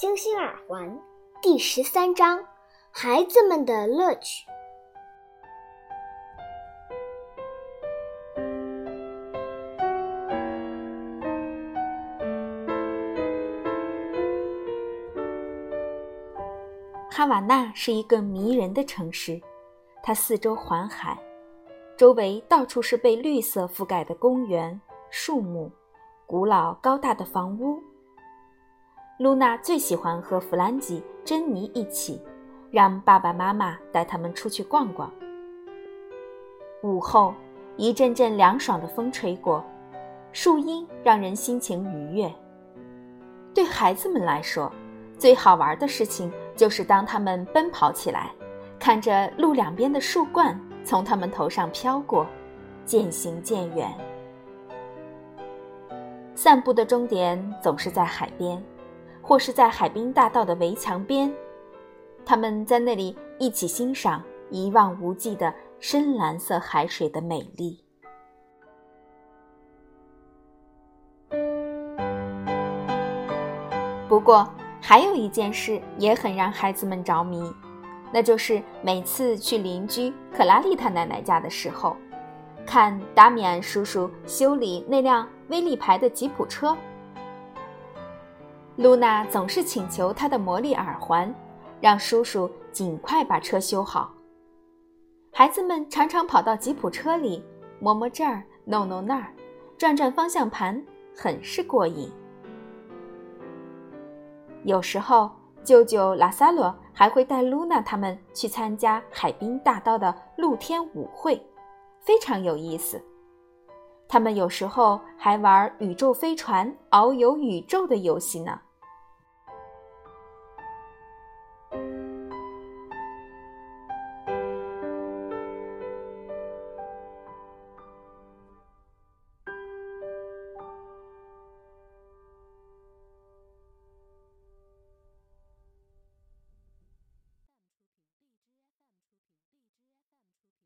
星星耳环第十三章：孩子们的乐趣。哈瓦那是一个迷人的城市，它四周环海，周围到处是被绿色覆盖的公园、树木、古老高大的房屋。露娜最喜欢和弗兰吉、珍妮一起，让爸爸妈妈带他们出去逛逛。午后，一阵阵凉爽的风吹过，树荫让人心情愉悦。对孩子们来说，最好玩的事情就是当他们奔跑起来，看着路两边的树冠从他们头上飘过，渐行渐远。散步的终点总是在海边。或是在海滨大道的围墙边，他们在那里一起欣赏一望无际的深蓝色海水的美丽。不过，还有一件事也很让孩子们着迷，那就是每次去邻居克拉丽塔奶奶家的时候，看达米安叔叔修理那辆威利牌的吉普车。露娜总是请求她的魔力耳环，让叔叔尽快把车修好。孩子们常常跑到吉普车里，摸摸这儿，弄弄那儿，转转方向盘，很是过瘾。有时候，舅舅拉萨罗还会带露娜他们去参加海滨大道的露天舞会，非常有意思。他们有时候还玩宇宙飞船遨游宇宙的游戏呢。